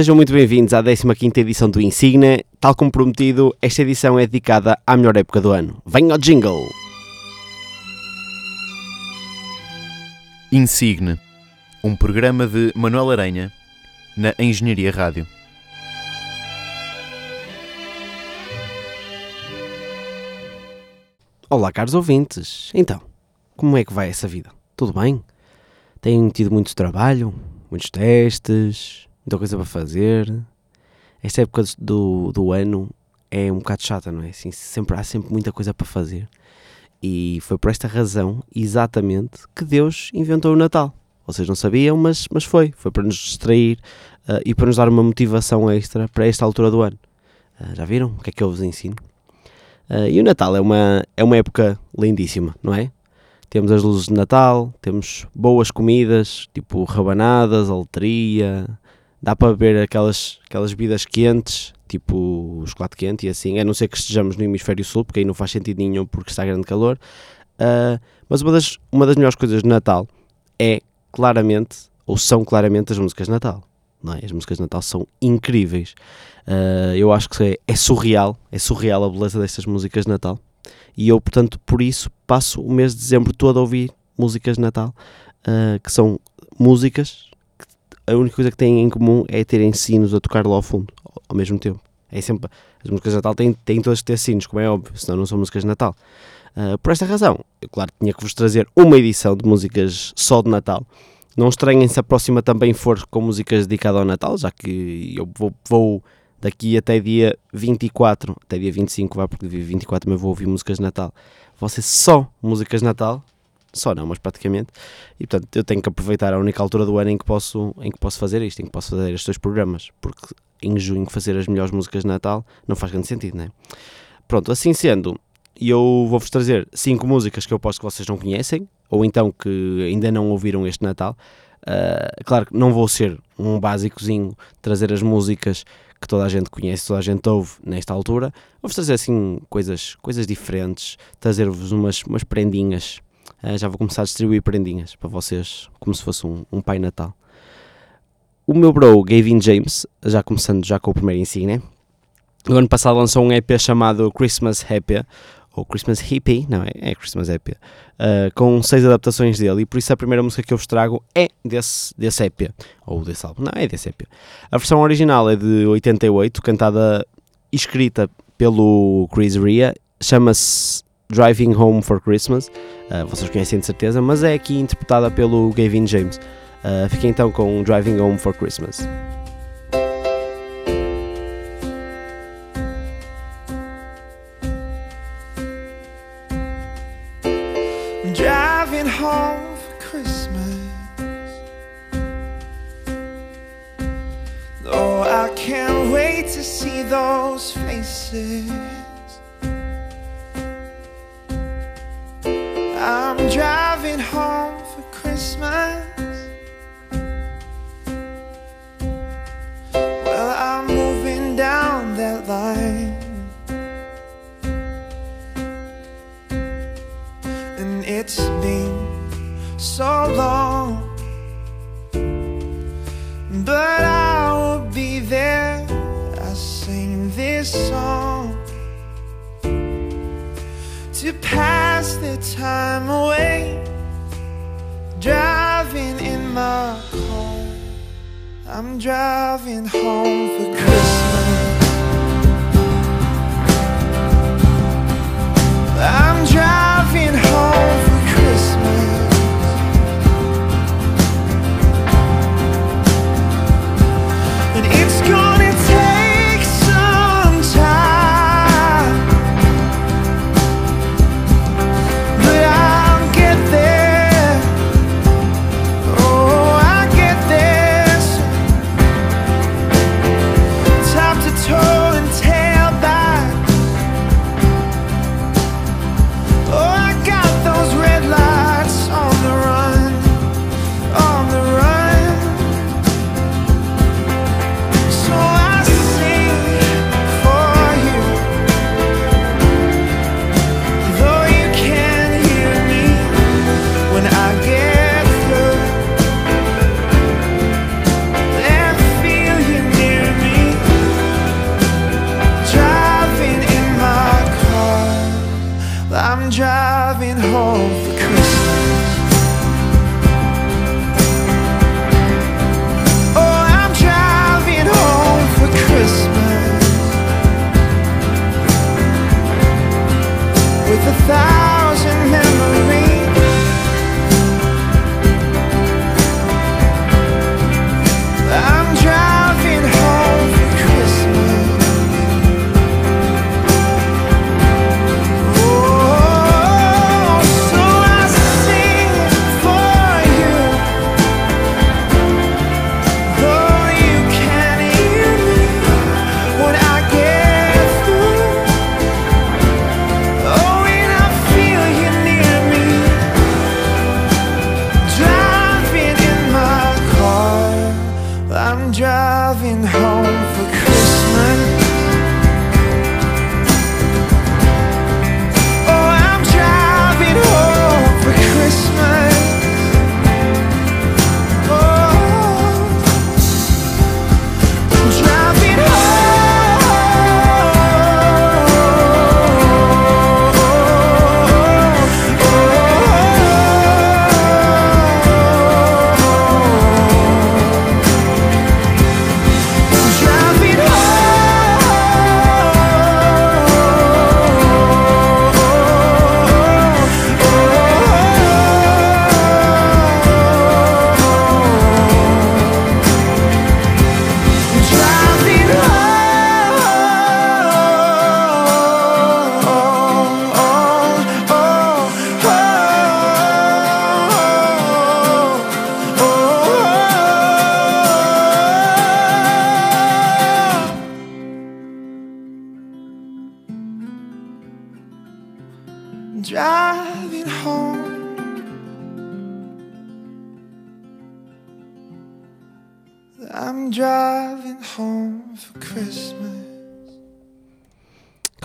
sejam muito bem-vindos à 15ª edição do Insigne. Tal como prometido, esta edição é dedicada à melhor época do ano. Venha ao jingle! Insigne, um programa de Manuel Aranha na Engenharia Rádio. Olá, caros ouvintes. Então, como é que vai essa vida? Tudo bem? Têm tido muito trabalho, muitos testes, muita coisa para fazer. Esta época do, do ano é um bocado chata, não é? Assim, sempre, há sempre muita coisa para fazer. E foi por esta razão, exatamente, que Deus inventou o Natal. Vocês não sabiam, mas, mas foi. Foi para nos distrair uh, e para nos dar uma motivação extra para esta altura do ano. Uh, já viram? O que é que eu vos ensino? Uh, e o Natal é uma, é uma época lindíssima, não é? Temos as luzes de Natal, temos boas comidas, tipo rabanadas, aletria, dá para beber aquelas, aquelas bebidas quentes, tipo chocolate quente e assim, a não ser que estejamos no hemisfério sul, porque aí não faz sentido nenhum porque está grande calor. Uh, mas uma das, uma das melhores coisas de Natal é claramente, ou são claramente, as músicas de Natal. Não é? As músicas de Natal são incríveis. Uh, eu acho que é, é surreal, é surreal a beleza destas músicas de Natal. E eu, portanto, por isso passo o mês de dezembro todo a ouvir músicas de Natal, uh, que são músicas a única coisa que têm em comum é terem sinos a tocar lá ao fundo, ao mesmo tempo. É sempre, as músicas de Natal têm, têm todas que ter sinos, como é óbvio, senão não são músicas de Natal. Uh, por esta razão, eu, claro, tinha que vos trazer uma edição de músicas só de Natal. Não estranhem se a próxima também for com músicas dedicadas ao Natal, já que eu vou, vou daqui até dia 24, até dia 25, vá, porque dia 24 também vou ouvir músicas de Natal. Vão ser só músicas de Natal, só não, mas praticamente. E portanto eu tenho que aproveitar a única altura do ano em que posso, em que posso fazer isto, em que posso fazer estes dois programas, porque em junho fazer as melhores músicas de Natal não faz grande sentido, não é? Pronto, assim sendo, eu vou-vos trazer cinco músicas que eu posso que vocês não conhecem, ou então que ainda não ouviram este Natal. Uh, claro que não vou ser um básicozinho trazer as músicas que toda a gente conhece, toda a gente ouve nesta altura. Vou-vos trazer assim coisas, coisas diferentes, trazer-vos umas, umas prendinhas. Uh, já vou começar a distribuir prendinhas para vocês, como se fosse um, um Pai Natal. O meu bro, Gavin James, já começando já com o primeiro insígnia, no ano passado lançou um EP chamado Christmas Happy, ou Christmas Hippie, não é? É Christmas Happy, uh, com seis adaptações dele, e por isso a primeira música que eu vos trago é desse, desse EP, ou desse álbum, não, é desse EP. A versão original é de 88, cantada e escrita pelo Chris Ria, chama-se Driving Home for Christmas, uh, vocês conhecem de certeza, mas é aqui interpretada pelo Gavin James. Uh, fiquem então com Driving Home for Christmas. driving home for Christmas. Oh, I can't wait to see those faces. I'm driving driving home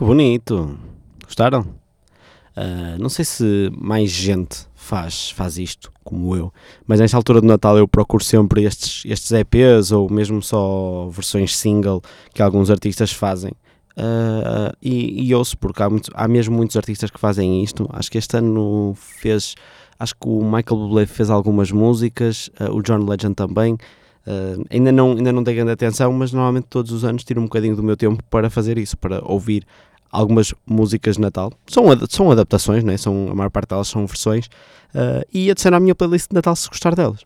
bonito. Gostaram? Ah, não sei se mais gente faz, faz isto, como eu, mas nesta altura do Natal eu procuro sempre estes, estes EPs ou mesmo só versões single que alguns artistas fazem. Ah, e, e ouço, porque há, muito- há mesmo muitos artistas que fazem isto. Acho que este ano fez. Acho que o Michael Bublé fez algumas músicas, ah, o John Legend também. Ah, ainda, não, ainda não dei grande atenção, mas normalmente todos os anos tiro um bocadinho do meu tempo para fazer isso, para ouvir algumas músicas de Natal. São, são adaptações, né? são, a maior parte delas são versões, ah, e adiciono à minha playlist de Natal se gostar delas.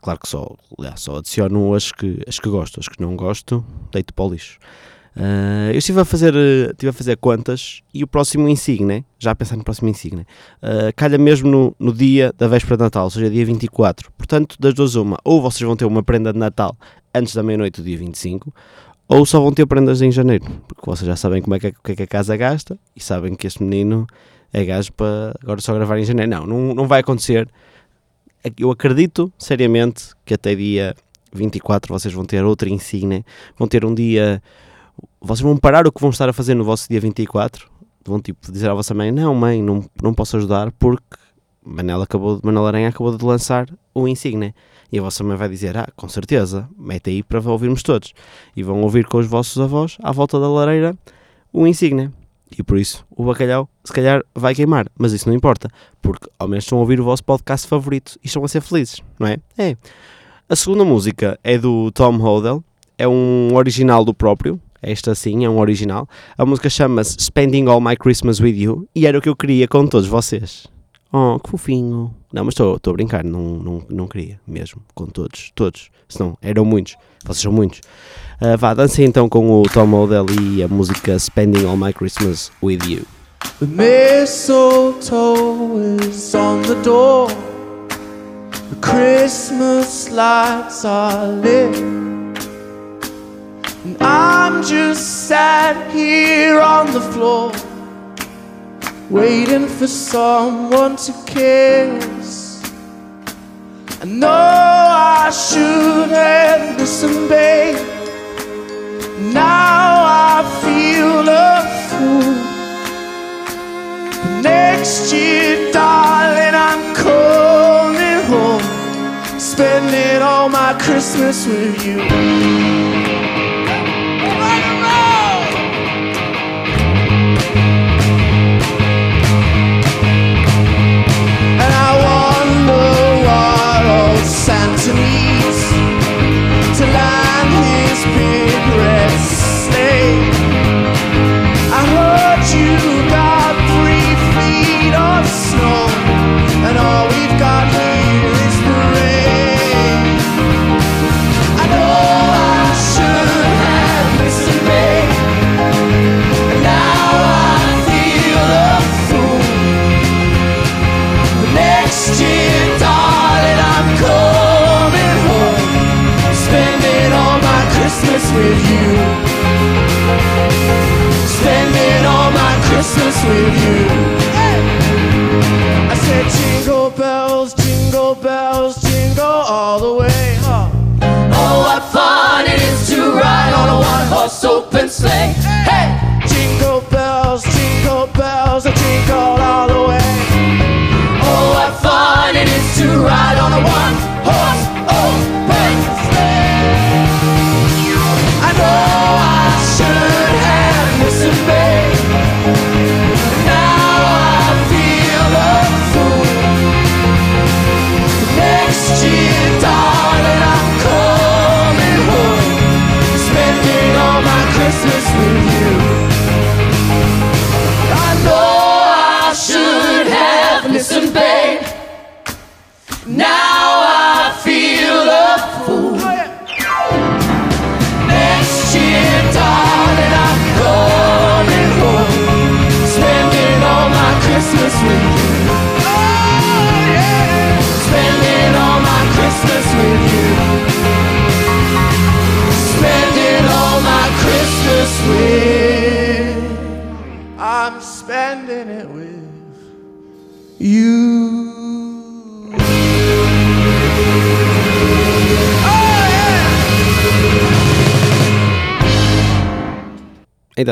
Claro que só, só adiciono as que, as que gosto, as que não gosto, deito para o lixo. Ah, eu estive a fazer, eh, estive a fazer contas e o próximo Insigne, já a pensar no próximo Insigne, ah, calha mesmo no, no dia da véspera de Natal, ou seja, dia 24. Portanto, das duas uma, ou vocês vão ter uma prenda de Natal antes da meia-noite do dia 25, ou só vão ter prendas em janeiro, porque vocês já sabem como é que, é- que é que a casa gasta e sabem que este menino é gajo para agora só gravar em janeiro. Não, não, não vai acontecer. Eu acredito seriamente que até dia 24 vocês vão ter outra insígnia, vão ter um dia. Vocês vão parar o que vão estar a fazer no vosso dia 24, vão tipo dizer à vossa mãe: Não, mãe, não, não posso ajudar porque Manela, acabou, Manela Aranha acabou de lançar o Insigne. E a vossa mãe vai dizer: Ah, com certeza, mete aí para ouvirmos todos. E vão ouvir com os vossos avós, à volta da lareira, o Insigne. E por isso o bacalhau, se calhar, vai queimar. Mas isso não importa, porque ao menos estão a ouvir o vosso podcast favorito e estão a ser felizes, não é? É. A segunda música é do Tom Hodel, é um original do próprio. Esta sim é um original. A música chama-se Spending All My Christmas With You e era o que eu queria com todos vocês. Oh, que fofinho. Não, mas estou a brincar, não, não, não queria mesmo, com todos, todos. Senão, eram muitos, vocês são muitos. Ah, vá, dancem então com o Tom Odell e a música Spending All My Christmas With You. The mistletoe is on the door. The Christmas lights are lit. And I'm just sat here on the floor, waiting for someone to kiss. I know I should have listened, babe. Now I feel a fool. Next year, darling, I'm coming home, spending all my Christmas with you.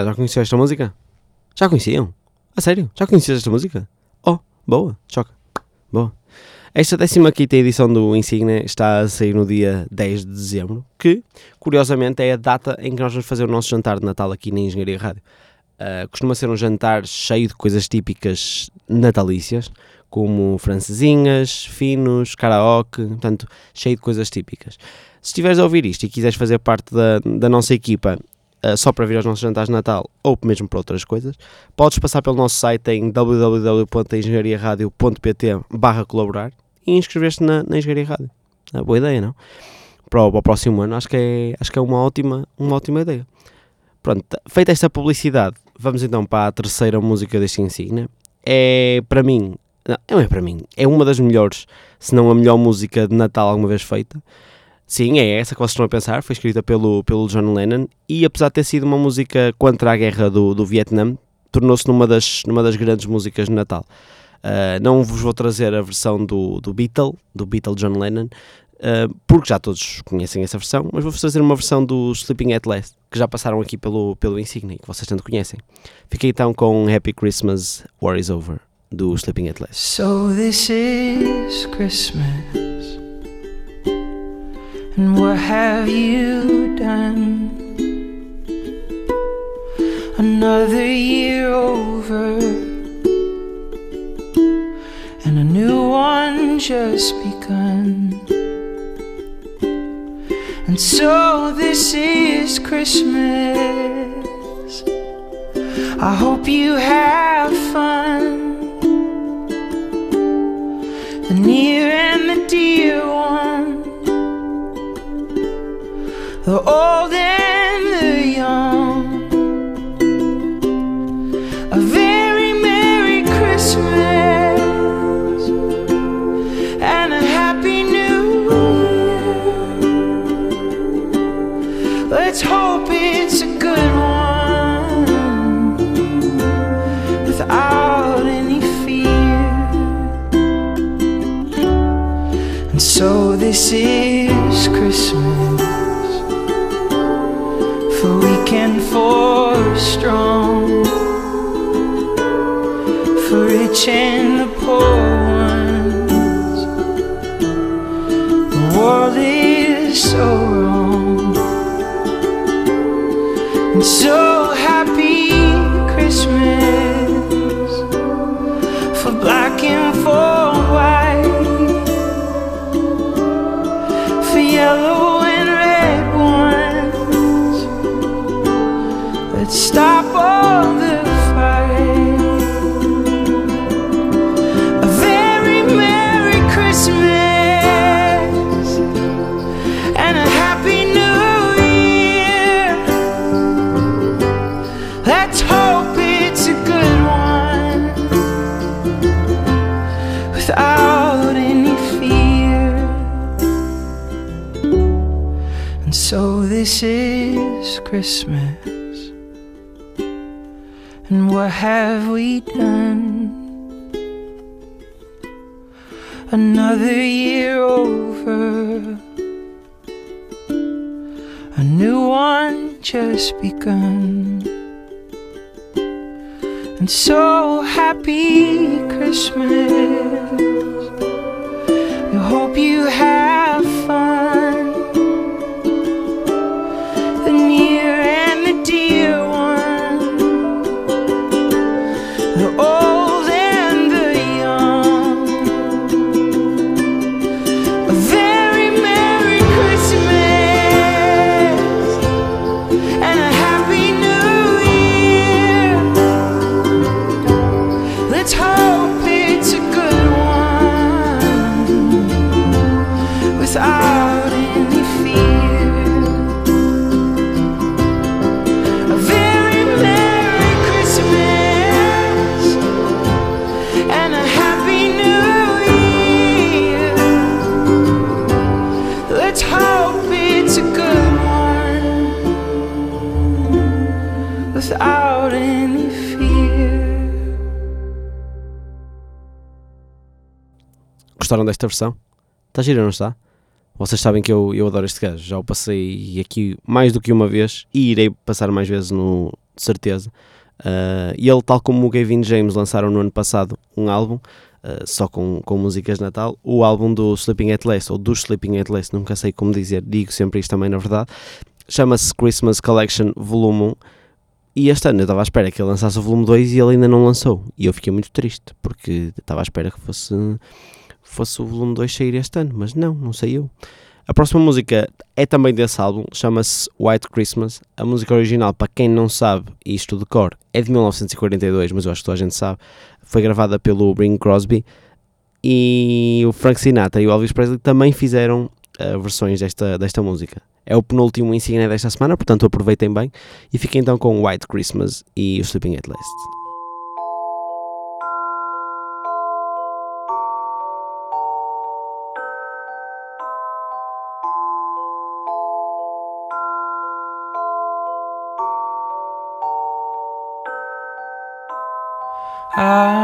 Já conheciam esta música? Já conheciam? A sério? Já conhecias esta música? Oh, boa, choca. Boa. Esta 15 edição do Insignia está a sair no dia 10 de dezembro, que, curiosamente, é a data em que nós vamos fazer o nosso jantar de Natal aqui na Engenharia Rádio. Uh, costuma ser um jantar cheio de coisas típicas natalícias, como francesinhas, finos, karaoke, portanto, cheio de coisas típicas. Se estiveres a ouvir isto e quiseres fazer parte da, da nossa equipa uh, só para vir aos nossos jantares de Natal ou mesmo para outras coisas, podes passar pelo nosso site em www.engenhariaradio.pt barra colaborar e inscrever-te na, na Engenharia Rádio. É boa ideia, não? Para o, para o, próximo ano acho que é, acho que é uma, ótima, uma ótima ideia. Pronto, feita esta publicidade, vamos então para a terceira música deste insígnia. É para mim não, não é para mim. É uma das melhores, se não a melhor música de Natal alguma vez feita. Sim, é essa que vocês estão a pensar. Foi escrita pelo, pelo John Lennon e, apesar de ter sido uma música contra a guerra do, do Vietnã, tornou-se numa das, numa das grandes músicas de Natal. Uh, não vos vou trazer a versão do, do Beatle, do Beatle John Lennon, uh, porque já todos conhecem essa versão, mas vou-vos trazer uma versão do Sleeping at Last, que já passaram aqui pelo, pelo Insignia, que vocês tanto conhecem. Fiquei então com Happy Christmas, War is Over. do Sleeping at Last. So this is Christmas, and what have you done? Another year over, and a new one just begun. And so this is Christmas. I hope you have fun the near and the dear one, the old yellow and red ones. Let's stop Christmas. And what have we done? Another year over. A new one just begun. And so happy Christmas. We hope you have without any fear. Gostaram desta versão? Está gira, não está? Vocês sabem que eu, eu adoro este gajo, já o passei aqui mais do que uma vez e irei passar mais vezes no, de certeza. Uh, e ele, tal como o Gavin James, lançaram no ano passado um álbum uh, só com, com músicas de Natal. O álbum do Sleeping at Last, ou do Sleeping at Last, nunca sei como dizer, digo sempre isto também na verdade, chama-se Christmas Collection Volume 1. E este ano eu estava à espera que ele lançasse o volume 2 e ele ainda não lançou. E eu fiquei muito triste, porque estava à espera que fosse, fosse o volume 2 sair este ano, mas não, não saiu. A próxima música é também desse álbum, chama-se White Christmas. A música original, para quem não sabe, isto de cor, é de 1942, mas eu acho que toda a gente sabe. Foi gravada pelo Bing Crosby e o Frank Sinatra e o Elvis Presley também fizeram uh, versões desta, desta música. É o penúltimo insígnia desta semana, portanto aproveitem bem e fiquem então com White Christmas e o Sleeping at Last. I'm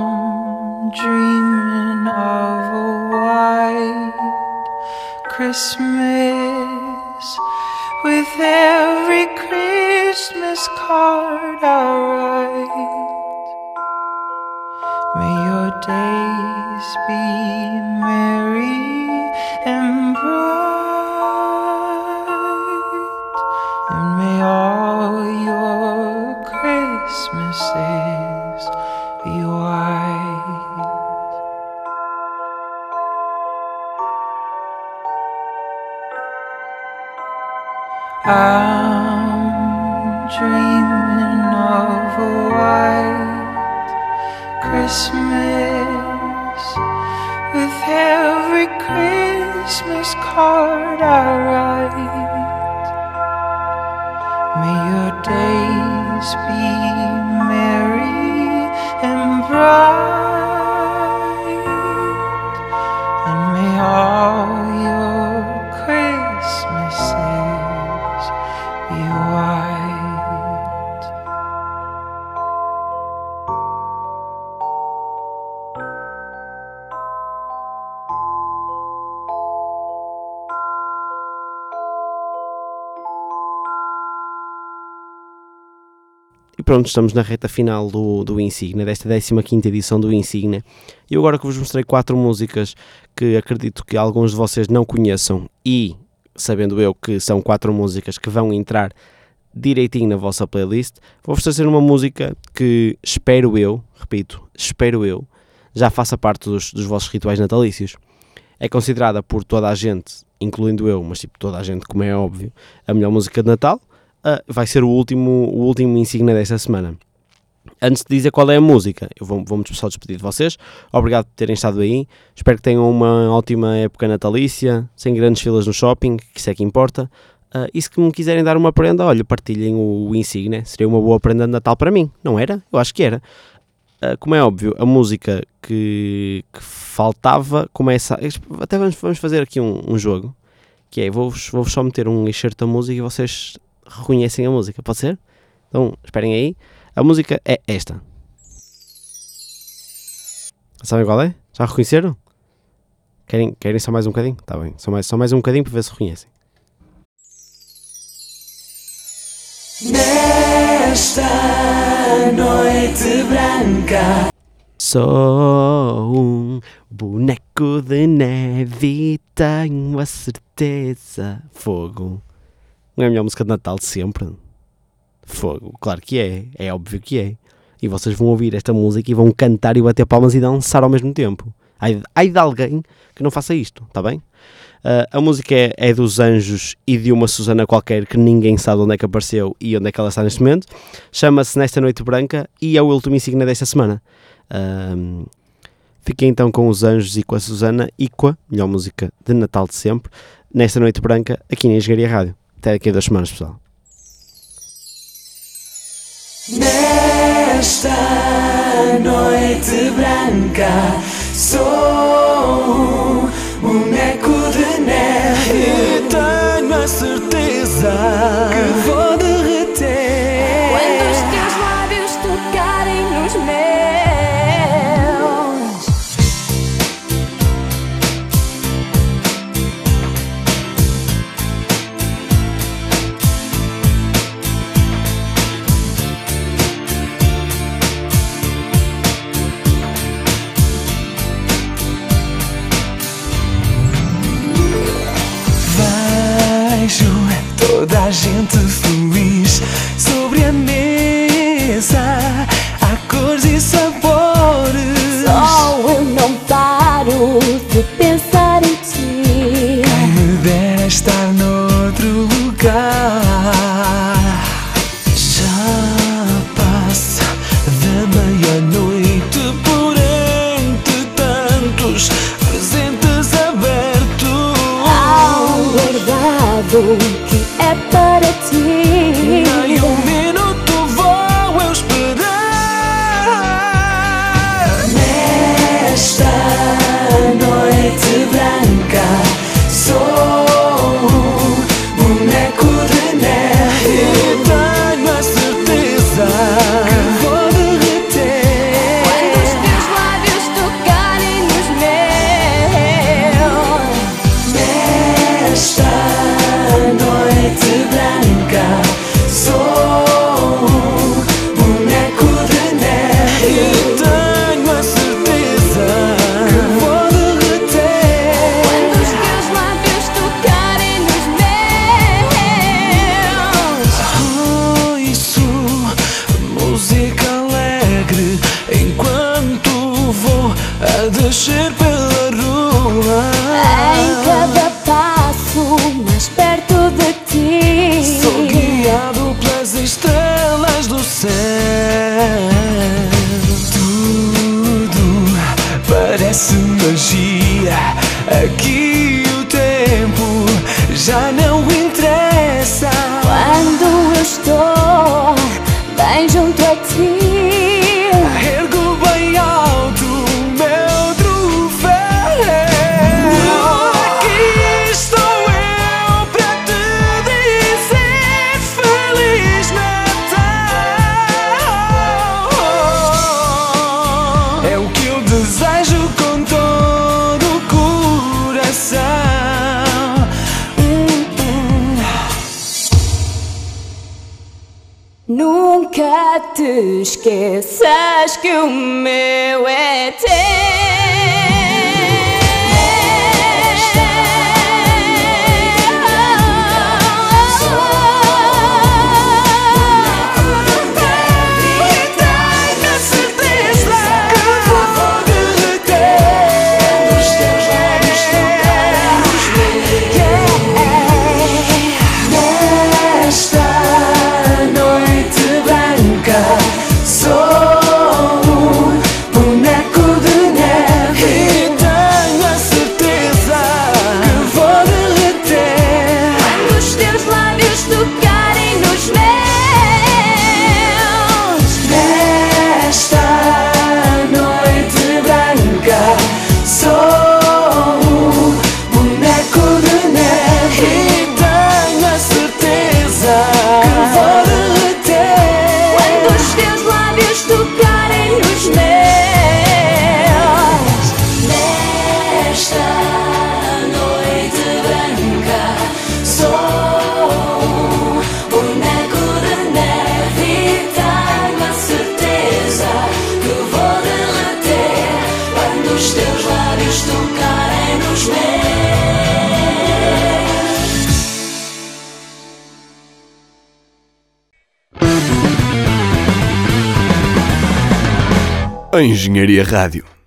dreaming of a white Christmas with every Christmas card I write. May your days be merry I'm dreaming of a white Christmas with every Christmas card I write. May your days be merry and bright, pronto, estamos na reta final do, do Insignia, desta 15 edição do Insignia. E agora que vos mostrei quatro músicas que acredito que alguns de vocês não conheçam e, sabendo eu que são quatro músicas que vão entrar direitinho na vossa playlist, vou-vos trazer uma música que espero eu, repito, espero eu, já faça parte dos, dos vossos rituais natalícios. É considerada por toda a gente, incluindo eu, mas tipo toda a gente, como é óbvio, a melhor música de Natal. Ah, vai ser o último, o último insígnia desta semana. Antes de dizer qual é a música, eu vou- vou-me só despedir de vocês. Obrigado por terem estado aí. Espero que tenham uma ótima época natalícia, sem grandes filas no shopping, que isso é que importa. Ah, e se me quiserem dar uma prenda, olha, partilhem o, o insígnia. Seria uma boa prenda de Natal para mim, não era? Eu acho que era. Ah, como é óbvio, a música que, que faltava começa. Até vamos, vamos fazer aqui um, um jogo. Que é, vou-vos vou só meter um excerto da música e vocês reconhecem a música, pode ser? Então, esperem aí. A música é esta. Sabem qual é? Já reconheceram? Querem, querem só mais um bocadinho? Está bem, só mais, só mais um bocadinho para ver se reconhecem. Nesta noite branca. Sou um boneco de neve e tenho a certeza. Fogo. Não é a melhor música de Natal de sempre? Fogo, claro que é, é óbvio que é. E vocês vão ouvir esta música e vão cantar e bater palmas e dançar ao mesmo tempo. Ai de alguém que não faça isto, está bem? Uh, a música é, é, dos Anjos e de uma Susana qualquer que ninguém sabe onde é que apareceu e onde é que ela está neste momento. Chama-se Nesta Noite Branca e é o último insignia desta semana. Ah, uh, fiquei então com os Anjos e com a Susana e com a melhor música de Natal de sempre, Nesta Noite Branca, aqui na Engenharia Rádio. Até daqui a duas semanas, pessoal. Nesta noite branca, sou um boneco de neve. E tenho a certeza que vou. Anh có biết nunca te esqueças que o meu é teu. Engenharia Rádio.